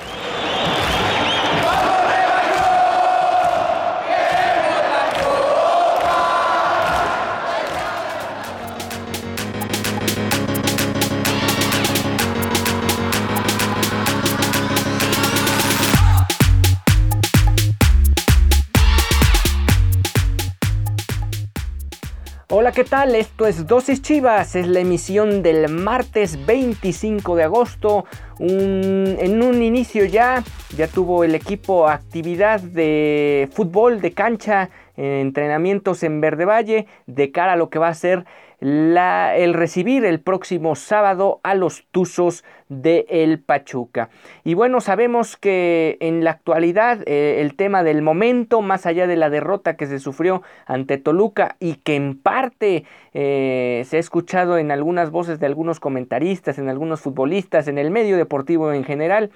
何? ¿Qué tal? Esto es Dosis Chivas, es la emisión del martes 25 de agosto. en un inicio ya, ya tuvo el equipo actividad de fútbol de cancha, entrenamientos en Verde Valle, de cara a lo que va a ser el recibir el próximo sábado a los Tuzos de El Pachuca. Y bueno, sabemos que en la actualidad eh, el tema del momento, más allá de la derrota que se sufrió ante Toluca y que en parte eh, se ha escuchado en algunas voces de algunos comentaristas, en algunos futbolistas, en el medio deportivo en general,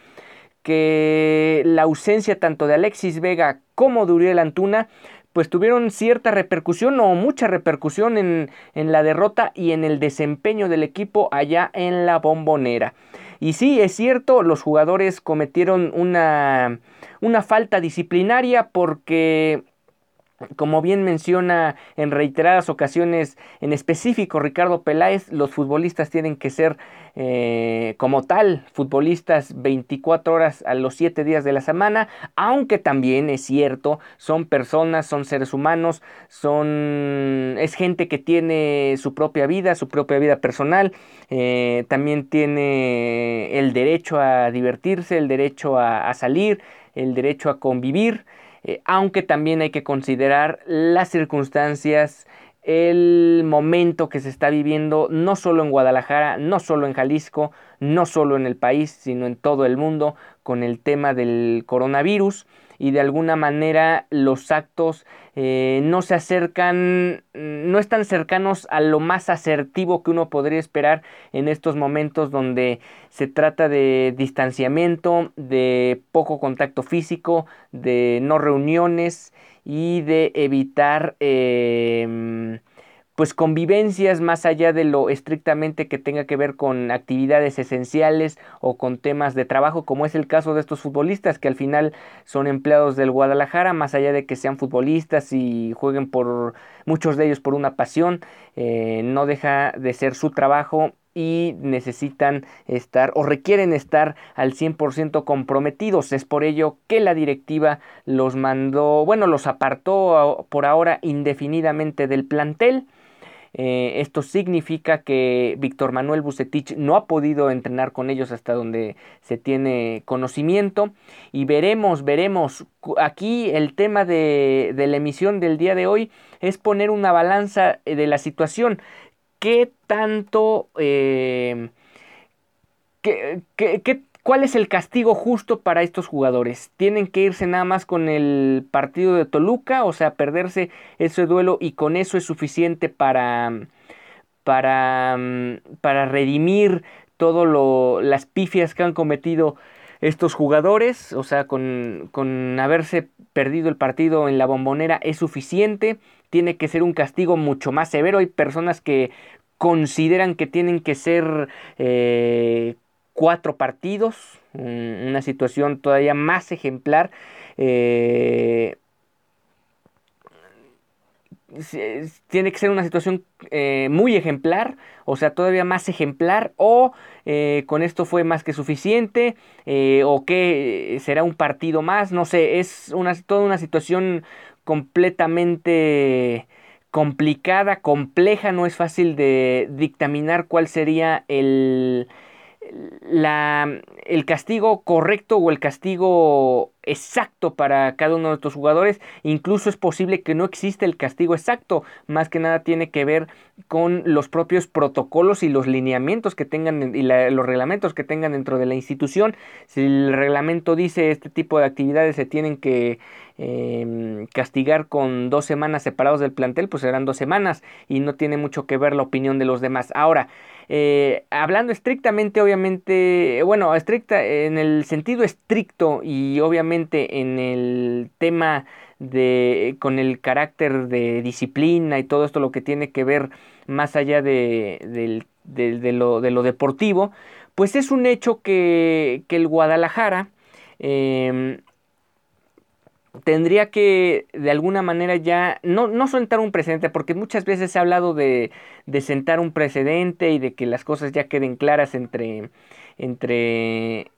que la ausencia tanto de Alexis Vega como de Uriel Antuna pues tuvieron cierta repercusión o mucha repercusión en, en, la derrota y en el desempeño del equipo allá en la bombonera. Y sí, es cierto, los jugadores cometieron una, una falta disciplinaria porque como bien menciona en reiteradas ocasiones, en específico Ricardo Peláez, los futbolistas tienen que ser eh, como tal, futbolistas 24 horas a los 7 días de la semana, aunque también es cierto, son personas, son seres humanos, son es gente que tiene su propia vida, su propia vida personal, eh, también tiene el derecho a divertirse, el derecho a salir, el derecho a convivir. Eh, aunque también hay que considerar las circunstancias, el momento que se está viviendo, no solo en Guadalajara, no solo en Jalisco, no solo en el país, sino en todo el mundo, con el tema del coronavirus. Y de alguna manera los actos eh, no se acercan, no están cercanos a lo más asertivo que uno podría esperar en estos momentos donde se trata de distanciamiento, de poco contacto físico, de no reuniones y de evitar eh, pues convivencias más allá de lo estrictamente que tenga que ver con actividades esenciales o con temas de trabajo, como es el caso de estos futbolistas que al final son empleados del Guadalajara, más allá de que sean futbolistas y jueguen por muchos de ellos por una pasión, eh, no deja de ser su trabajo y necesitan estar o requieren estar al 100% comprometidos. Es por ello que la directiva los mandó, bueno, los apartó por ahora indefinidamente del plantel. Eh, esto significa que Víctor Manuel Bucetich no ha podido entrenar con ellos hasta donde se tiene conocimiento y veremos, veremos. Aquí el tema de, la emisión del día de hoy es poner una balanza eh, de la situación. ¿Qué tanto... Eh, qué, qué, ¿Cuál es el castigo justo para estos jugadores? ¿Tienen que irse nada más con el partido de Toluca? O sea, perderse ese duelo y con eso es suficiente para, para, para redimir todas las pifias que han cometido estos jugadores. O sea, con, con haberse perdido el partido en la bombonera es suficiente. Tiene que ser un castigo mucho más severo. Hay personas que consideran que tienen que ser eh, cuatro partidos, una situación todavía más ejemplar. Eh, tiene que ser una situación eh, muy ejemplar, o sea, todavía más ejemplar, o eh, con esto fue más que suficiente, o que será un partido más, no sé, es una, toda una situación completamente complicada, compleja, no es fácil de dictaminar cuál sería el, el castigo correcto o el castigo exacto para cada uno de estos jugadores. Incluso es posible que no exista el castigo exacto. Más que nada tiene que ver con los propios protocolos y los lineamientos que tengan y los reglamentos que tengan dentro de la institución. Si el reglamento dice este tipo de actividades se tienen que em, castigar con dos semanas separados del plantel, pues serán dos semanas y no tiene mucho que ver la opinión de los demás. Ahora, eh, hablando estrictamente, obviamente, bueno, estricta en el sentido estricto y obviamente en el tema de con el carácter de disciplina y todo esto lo que tiene que ver más allá de, lo, de lo, deportivo, pues es un hecho que, que el Guadalajara em, tendría que de alguna manera ya no, no sentar un precedente, porque muchas veces se ha hablado de, de, sentar un precedente y de que las cosas ya queden claras entre, entre,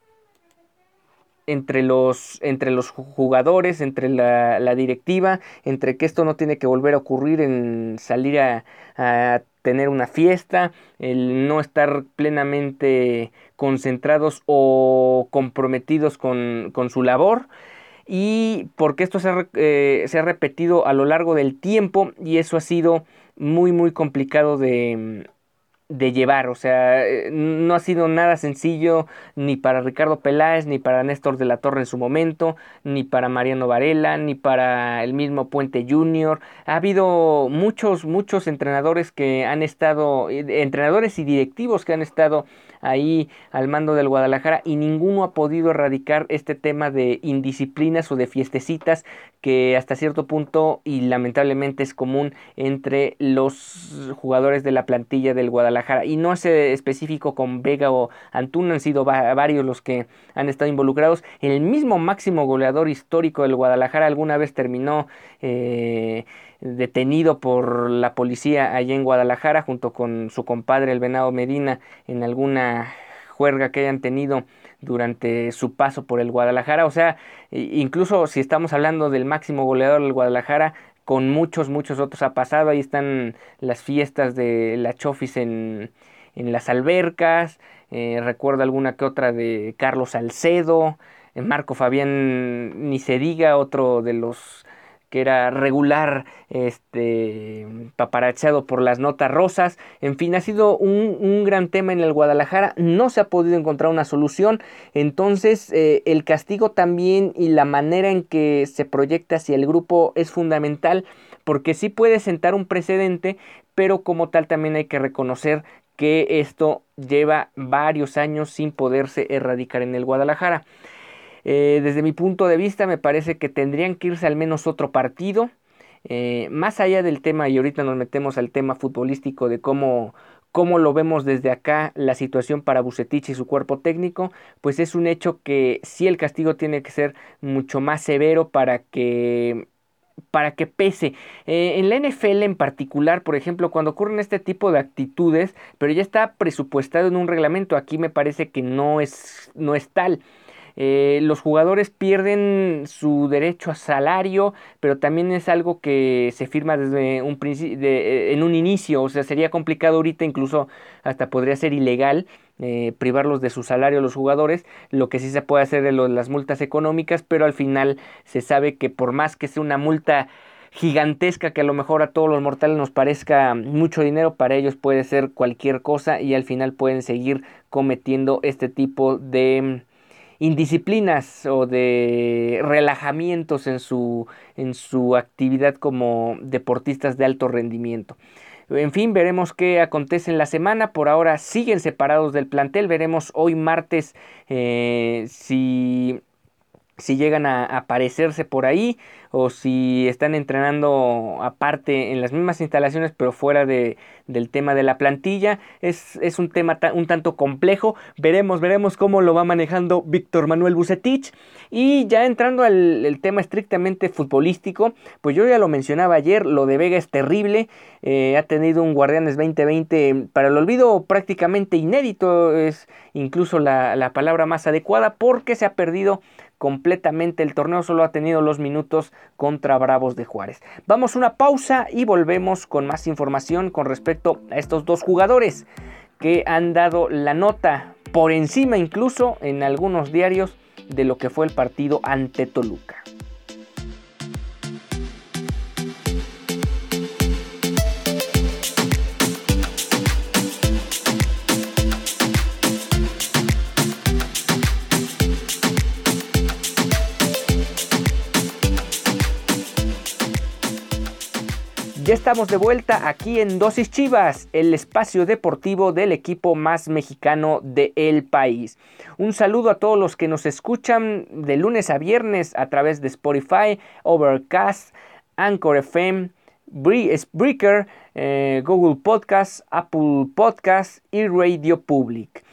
entre, los, entre los jugadores, entre la, la, directiva, entre que esto no tiene que volver a ocurrir en salir a, a tener una fiesta, el no estar plenamente concentrados o comprometidos con, con su labor y porque esto se ha, eh, se ha, repetido a lo largo del tiempo y eso ha sido muy muy complicado de, de llevar, o sea, eh, no ha sido nada sencillo ni para Ricardo Peláez, ni para Néstor de la Torre en su momento, ni para Mariano Varela, ni para el mismo Puente Junior. Ha habido muchos, muchos entrenadores que han estado, eh, entrenadores y directivos que han estado ahí al mando del Guadalajara y ninguno ha podido erradicar este tema de indisciplinas o de fiestecitas que hasta cierto punto y lamentablemente es común entre los jugadores de la plantilla del Guadalajara. Y no es específico con Vega o Antuna han sido varios los que han estado involucrados. El mismo máximo goleador histórico del Guadalajara alguna vez terminó eh, detenido por la policía allá en Guadalajara junto con su compadre el Venado Medina en alguna juerga que hayan tenido durante su paso por el Guadalajara. O sea, incluso si estamos hablando del máximo goleador del Guadalajara, con muchos, muchos otros ha pasado. Ahí están las fiestas de la Chofis en, en las albercas. Eh, recuerdo alguna que otra de Carlos Salcedo. Eh, Marco Fabián, ni se diga, otro de los que era regular, este, paparachado por las notas rosas. En fin, ha sido un, gran tema en el Guadalajara. No se ha podido encontrar una solución. Entonces, eh, el castigo también y la manera en que se proyecta hacia el grupo es fundamental porque sí puede sentar un precedente, pero como tal también hay que reconocer que esto lleva varios años sin poderse erradicar en el Guadalajara. Eh, desde mi punto de vista me parece que tendrían que irse al menos otro partido. Eh, más allá del tema, y ahorita nos metemos al tema futbolístico de cómo, cómo lo vemos desde acá la situación para Bucetich y su cuerpo técnico, pues es un hecho que sí el castigo tiene que ser mucho más severo para que para que pese. Eh, en la NFL en particular, por ejemplo, cuando ocurren este tipo de actitudes, pero ya está presupuestado en un reglamento, aquí me parece que no es, no es tal. Eh, los jugadores pierden su derecho a salario, pero también es algo que se firma desde un principio, eh, en un inicio, o sea, sería complicado ahorita, incluso hasta podría ser ilegal. Eh, privarlos de su salario los jugadores, lo que sí se puede hacer de las multas económicas, pero al final se sabe que por más que sea una multa gigantesca que a lo mejor a todos los mortales nos parezca mucho dinero, para ellos puede ser cualquier cosa y al final pueden seguir cometiendo este tipo de indisciplinas o de relajamientos en su, en su actividad como deportistas de alto rendimiento. En fin, veremos qué acontece en la semana. Por ahora siguen separados del plantel. Veremos hoy martes eh, si si llegan a aparecerse por ahí o si están entrenando aparte en las mismas instalaciones pero fuera de, del tema de la plantilla. Es, es un tema un tanto complejo. Veremos, veremos cómo lo va manejando Víctor Manuel Bucetich. Y ya entrando al tema estrictamente futbolístico, pues yo ya lo mencionaba ayer, lo de Vega es terrible. Eh, ha tenido un Guardianes 2020 para el olvido prácticamente inédito, es incluso la, la palabra más adecuada porque se ha perdido completamente el torneo, solo ha tenido los minutos contra Bravos de Juárez. Vamos a una pausa y volvemos con más información con respecto a estos dos jugadores que han dado la nota por encima incluso en algunos diarios de lo que fue el partido ante Toluca. Ya estamos de vuelta aquí en Dosis Chivas, el espacio deportivo del equipo más mexicano del país. Un saludo a todos los que nos escuchan de lunes a viernes a través de Spotify, Overcast, Anchor FM, Spreaker, eh, Google Podcast, Apple Podcast y Radio Public.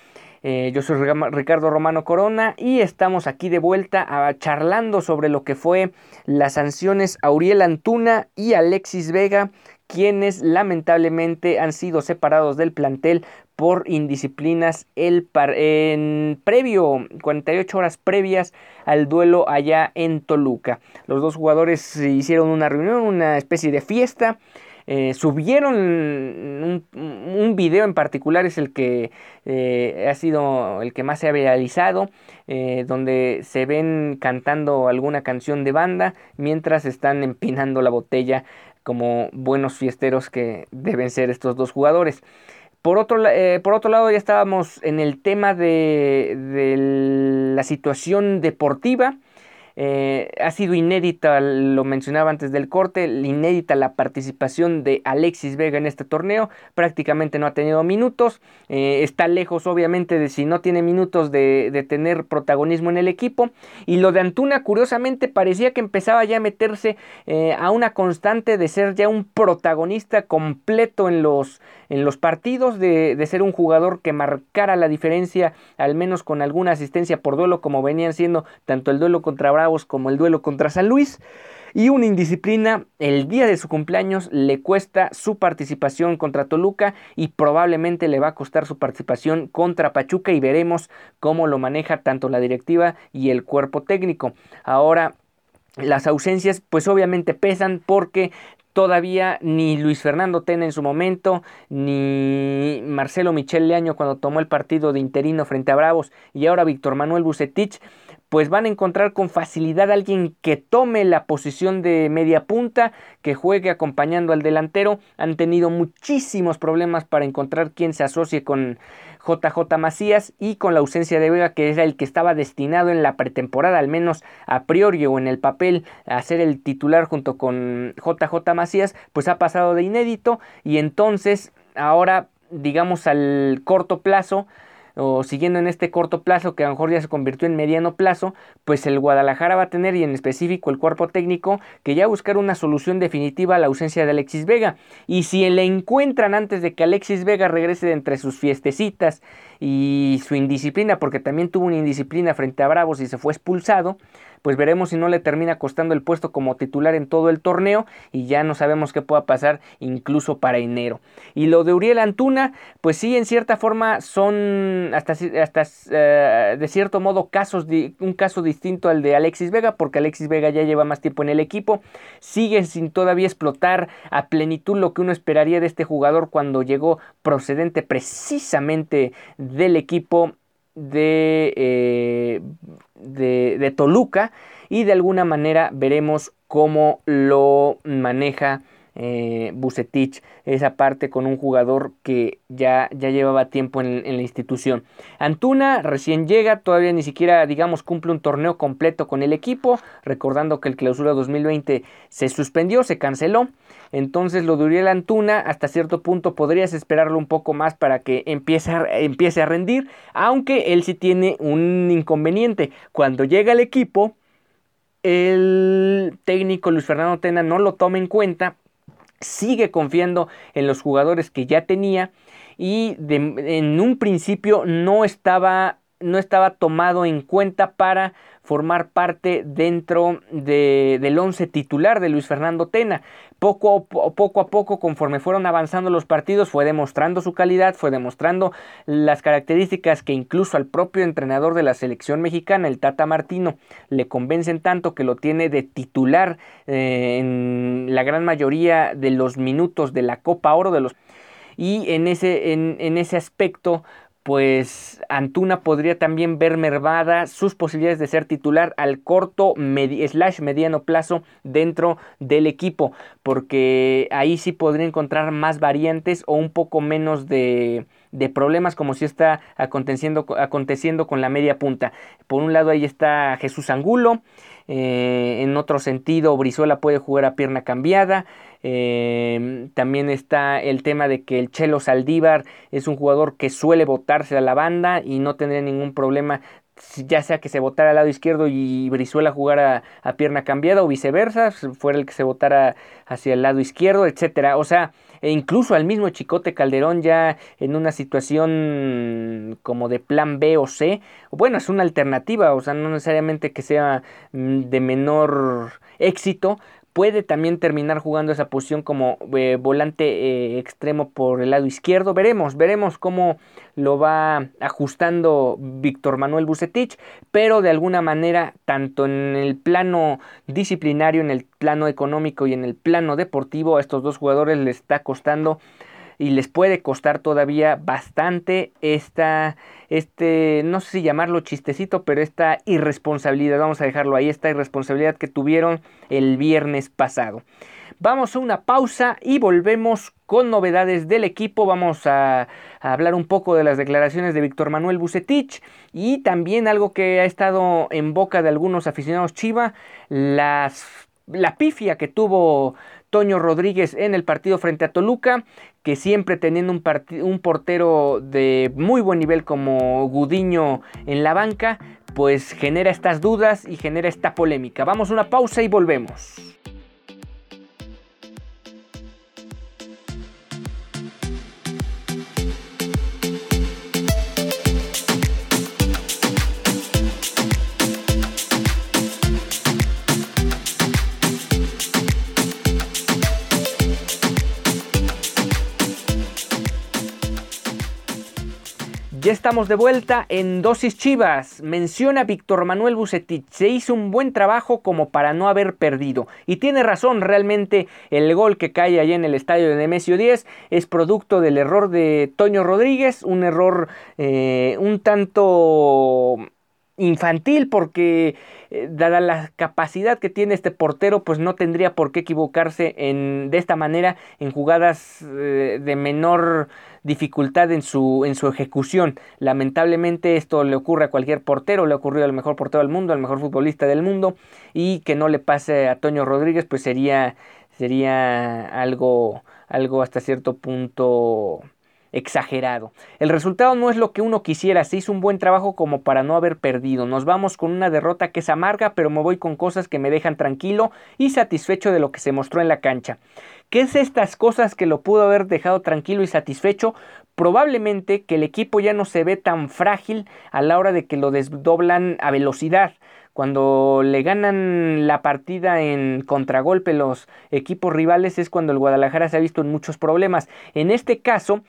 Eh, yo soy Ricardo Romano Corona y estamos aquí de vuelta charlando sobre lo que fue las sanciones a Uriel Antuna y Alexis Vega, quienes lamentablemente han sido separados del plantel por indisciplinas el en previo, 48 horas previas al duelo allá en Toluca. Los dos jugadores hicieron una reunión, una especie de fiesta eh, subieron un, video en particular, es el que eh, ha sido el que más se ha viralizado, eh, donde se ven cantando alguna canción de banda mientras están empinando la botella como buenos fiesteros que deben ser estos dos jugadores. Por otro, por otro, lado, ya estábamos en el tema de la situación deportiva. Eh, ha sido inédita, lo mencionaba antes del corte, inédita la participación de Alexis Vega en este torneo. Prácticamente no ha tenido minutos. Eh, está lejos, obviamente, de si no tiene minutos de, tener protagonismo en el equipo. Y lo de Antuna, curiosamente, parecía que empezaba ya a meterse eh, a una constante de ser ya un protagonista completo en los, en los partidos, de, de ser un jugador que marcara la diferencia, al menos con alguna asistencia por duelo, como venían siendo tanto el duelo contra Bravo como el duelo contra San Luis. Y una indisciplina el día de su cumpleaños le cuesta su participación contra Toluca y probablemente le va a costar su participación contra Pachuca y veremos cómo lo maneja tanto la directiva y el cuerpo técnico. Ahora las ausencias pues obviamente pesan porque todavía ni Luis Fernando Tena en su momento, ni Marcelo Michel Leaño cuando tomó el partido de interino frente a Bravos y ahora Víctor Manuel Bucetich pues van a encontrar con facilidad a alguien que tome la posición de media punta, que juegue acompañando al delantero. Han tenido muchísimos problemas para encontrar quien se asocie con JJ Macías y con la ausencia de Vega, que era el que estaba destinado en la pretemporada, al menos a priori o en el papel, a ser el titular junto con JJ Macías, pues ha pasado de inédito y entonces ahora digamos al corto plazo o siguiendo en este corto plazo que a lo mejor ya se convirtió en mediano plazo, pues el Guadalajara va a tener y en específico el cuerpo técnico que ya buscar una solución definitiva a la ausencia de Alexis Vega. Y si le encuentran antes de que Alexis Vega regrese de entre sus fiestecitas y su indisciplina, porque también tuvo una indisciplina frente a Bravos y se fue expulsado, pues veremos si no le termina costando el puesto como titular en todo el torneo y ya no sabemos qué pueda pasar incluso para enero. Y lo de Uriel Antuna, pues sí, en cierta forma son hasta, hasta eh, de cierto modo casos, un caso distinto al de Alexis Vega, porque Alexis Vega ya lleva más tiempo en el equipo, sigue sin todavía explotar a plenitud lo que uno esperaría de este jugador cuando llegó procedente precisamente del equipo de, eh, de, de, Toluca. Y de alguna manera veremos cómo lo maneja eh, Bucetich esa parte con un jugador que ya, ya llevaba tiempo en, la institución. Antuna recién llega, todavía ni siquiera digamos cumple un torneo completo con el equipo, recordando que el clausura 2020 se suspendió, se canceló. Entonces lo de Uriel Antuna hasta cierto punto podrías esperarlo un poco más para que empiece a, empiece a rendir, aunque él sí tiene un inconveniente. Cuando llega al equipo, el técnico Luis Fernando Tena no lo toma en cuenta, sigue confiando en los jugadores que ya tenía y en un principio no estaba, no estaba tomado en cuenta para formar parte dentro de, del once titular de Luis Fernando Tena. Poco, poco a poco, conforme fueron avanzando los partidos, fue demostrando su calidad, fue demostrando las características que incluso al propio entrenador de la selección mexicana, el Tata Martino, le convencen tanto que lo tiene de titular eh, en la gran mayoría de los minutos de la Copa Oro de los y en ese, en, en ese aspecto pues Antuna podría también ver mermada sus posibilidades de ser titular al corto slash mediano plazo dentro del equipo, porque ahí sí podría encontrar más variantes o un poco menos de, problemas como si está aconteciendo con la media punta. Por un lado ahí está Jesús Angulo, eh, en otro sentido Brizuela puede jugar a pierna cambiada, eh, también está el tema de que el Chelo Saldívar es un jugador que suele botarse a la banda y no tendría ningún problema ya sea que se votara al lado izquierdo y Brizuela jugara a, pierna cambiada o viceversa, fuera el que se votara hacia el lado izquierdo, etcétera. O sea, e incluso al mismo Chicote Calderón ya en una situación como de plan B o C, bueno, es una alternativa, o sea, no necesariamente que sea mm, de menor éxito, puede también terminar jugando esa posición como eh, volante eh, extremo por el lado izquierdo. Veremos, veremos cómo lo va ajustando Víctor Manuel Bucetich, pero de alguna manera, tanto en el plano disciplinario, en el plano económico y en el plano deportivo, a estos dos jugadores les está costando y les puede costar todavía bastante esta, este, no sé si llamarlo chistecito, pero esta irresponsabilidad, vamos a dejarlo ahí, esta irresponsabilidad que tuvieron el viernes pasado. Vamos a una pausa y volvemos con novedades del equipo. Vamos a, hablar un poco de las declaraciones de Víctor Manuel Bucetich y también algo que ha estado en boca de algunos aficionados Chiva, las, la pifia que tuvo Toño Rodríguez en el partido frente a Toluca, que siempre teniendo un, un portero de muy buen nivel como Gudiño en la banca, pues genera estas dudas y genera esta polémica. Vamos a una pausa y volvemos. Ya estamos de vuelta en Dosis Chivas. Menciona Víctor Manuel Bucetich. Se hizo un buen trabajo como para no haber perdido. Y tiene razón, realmente el gol que cae allá en el estadio de Nemesio 10 es producto del error de Toño Rodríguez. Un error eh, un tanto infantil porque eh, dada la capacidad que tiene este portero pues no tendría por qué equivocarse en, de esta manera en jugadas eh, de menor dificultad en su, en su ejecución. Lamentablemente esto le ocurre a cualquier portero le ocurrió al mejor portero del mundo al mejor futbolista del mundo y que no le pase a Toño Rodríguez pues sería sería algo algo hasta cierto punto exagerado. El resultado no es lo que uno quisiera, se hizo un buen trabajo como para no haber perdido. Nos vamos con una derrota que es amarga, pero me voy con cosas que me dejan tranquilo y satisfecho de lo que se mostró en la cancha. ¿Qué es estas cosas que lo pudo haber dejado tranquilo y satisfecho? Probablemente que el equipo ya no se ve tan frágil a la hora de que lo desdoblan a velocidad cuando le ganan la partida en contragolpe los equipos rivales es cuando el Guadalajara se ha visto en muchos problemas. En este caso,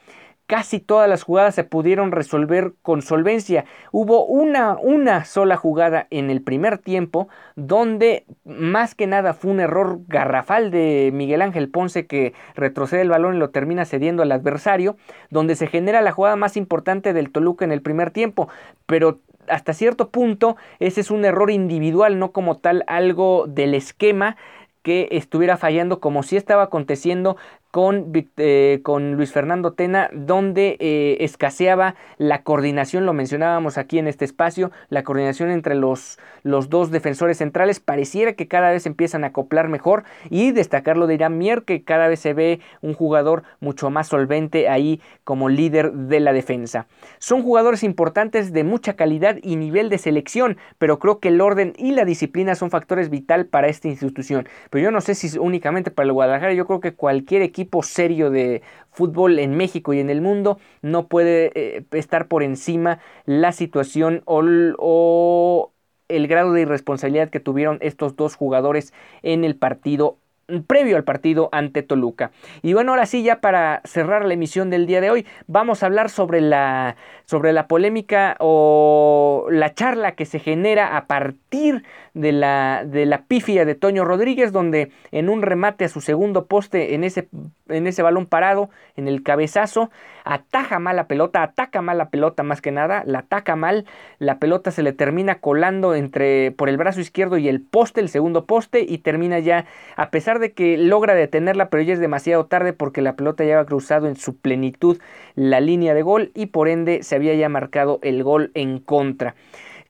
casi todas las jugadas se pudieron resolver con solvencia. Hubo una, una sola jugada en el primer tiempo donde más que nada fue un error garrafal de Miguel Ángel Ponce que retrocede el balón y lo termina cediendo al adversario, donde se genera la jugada más importante del Toluca en el primer tiempo. Pero hasta cierto punto ese es un error individual, no como tal algo del esquema que estuviera fallando como si estaba aconteciendo con, eh, con Luis Fernando Tena, donde eh, escaseaba la coordinación, lo mencionábamos aquí en este espacio, la coordinación entre los, los dos defensores centrales, pareciera que cada vez empiezan a acoplar mejor y destacarlo de Irán Mier, que cada vez se ve un jugador mucho más solvente ahí como líder de la defensa. Son jugadores importantes de mucha calidad y nivel de selección, pero creo que el orden y la disciplina son factores vital para esta institución. Pero yo no sé si únicamente para el Guadalajara, yo creo que cualquier equipo serio de fútbol en México y en el mundo no puede eh, estar por encima la situación o, o el grado de irresponsabilidad que tuvieron estos dos jugadores en el partido previo al partido ante Toluca. Y bueno, ahora sí, ya para cerrar la emisión del día de hoy, vamos a hablar sobre la, sobre la polémica o la charla que se genera a partir de la, de la pifia de Toño Rodríguez, donde en un remate a su segundo poste en ese, en ese balón parado, en el cabezazo, ataja mal la pelota, ataca mal la pelota más que nada, la ataca mal, la pelota se le termina colando entre por el brazo izquierdo y el poste, el segundo poste y termina ya a pesar de que logra detenerla, pero ya es demasiado tarde porque la pelota ya había cruzado en su plenitud la línea de gol y por ende se había ya marcado el gol en contra.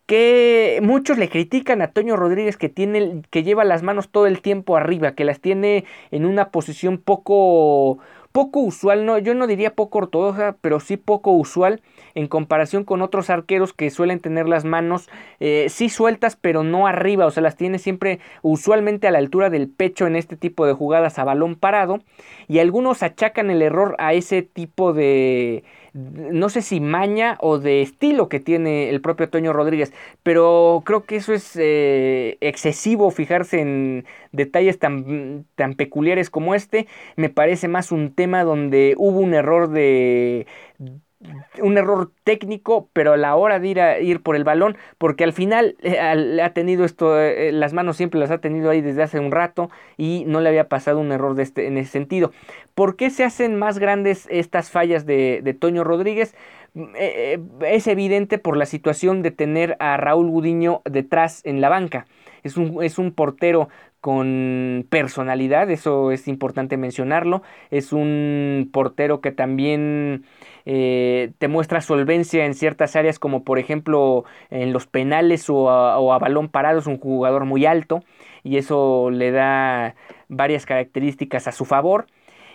Que muchos le critican a Toño Rodríguez que tiene que lleva las manos todo el tiempo arriba, que las tiene en una posición poco poco usual, no, yo no diría poco ortodoxa, pero sí poco usual en comparación con otros arqueros que suelen tener las manos eh, sí sueltas, pero no arriba, o sea, las tiene siempre usualmente a la altura del pecho en este tipo de jugadas a balón parado, y algunos achacan el error a ese tipo de, no sé si maña o de estilo que tiene el propio Toño Rodríguez, pero creo que eso es eh, excesivo fijarse en detalles tan, tan peculiares como este. Me parece más un tema donde hubo un error de un error técnico, pero a la hora de ir, a, ir por el balón, porque al final eh, ha tenido esto, eh, las manos siempre las ha tenido ahí desde hace un rato y no le había pasado un error de este, en ese sentido. ¿Por qué se hacen más grandes estas fallas de, Toño Rodríguez? Mm, eh, es evidente por la situación de tener a Raúl Gudiño detrás en la banca. Es un, es un portero con personalidad, eso es importante mencionarlo. Es un portero que también eh, te muestra solvencia en ciertas áreas como por ejemplo en los penales o a, balón parado, es un jugador muy alto y eso le da varias características a su favor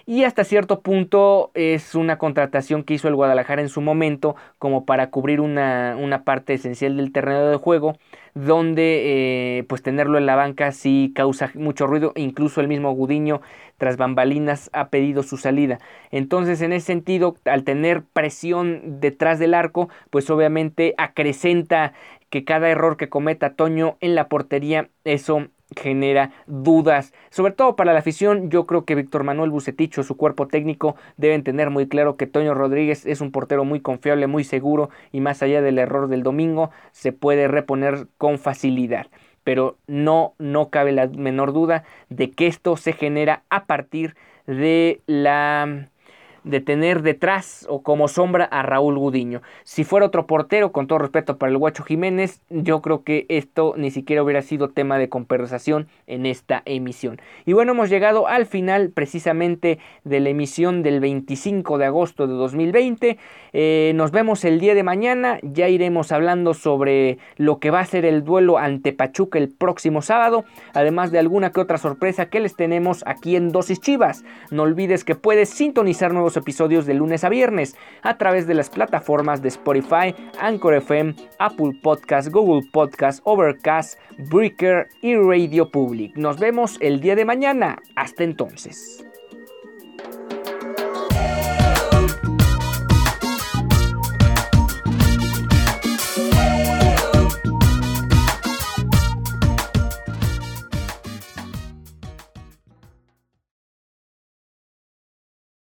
y hasta cierto punto es una contratación que hizo el Guadalajara en su momento como para cubrir una, una parte esencial del terreno de juego donde eh, pues tenerlo en la banca sí causa mucho ruido, incluso el mismo Gudiño tras bambalinas ha pedido su salida. Entonces en ese sentido, al tener presión detrás del arco, pues obviamente acrecenta que cada error que cometa Toño en la portería, eso genera dudas, sobre todo para la afición. Yo creo que Víctor Manuel Buceticho, su cuerpo técnico, deben tener muy claro que Toño Rodríguez es un portero muy confiable, muy seguro y más allá del error del domingo, se puede reponer con facilidad. Pero no, no cabe la menor duda de que esto se genera a partir de la de tener detrás o como sombra a Raúl Gudiño. Si fuera otro portero, con todo respeto para el Guacho Jiménez, yo creo que esto ni siquiera hubiera sido tema de conversación en esta emisión. Y bueno, hemos llegado al final precisamente de la emisión del 25 de agosto de 2020. Eh, nos vemos el día de mañana, ya iremos hablando sobre lo que va a ser el duelo ante Pachuca el próximo sábado, además de alguna que otra sorpresa que les tenemos aquí en Dosis Chivas. No olvides que puedes sintonizar nuevos episodios de lunes a viernes a través de las plataformas de Spotify, Anchor FM, Apple Podcast, Google Podcast, Overcast, Breaker y Radio Public. Nos vemos el día de mañana. Hasta entonces.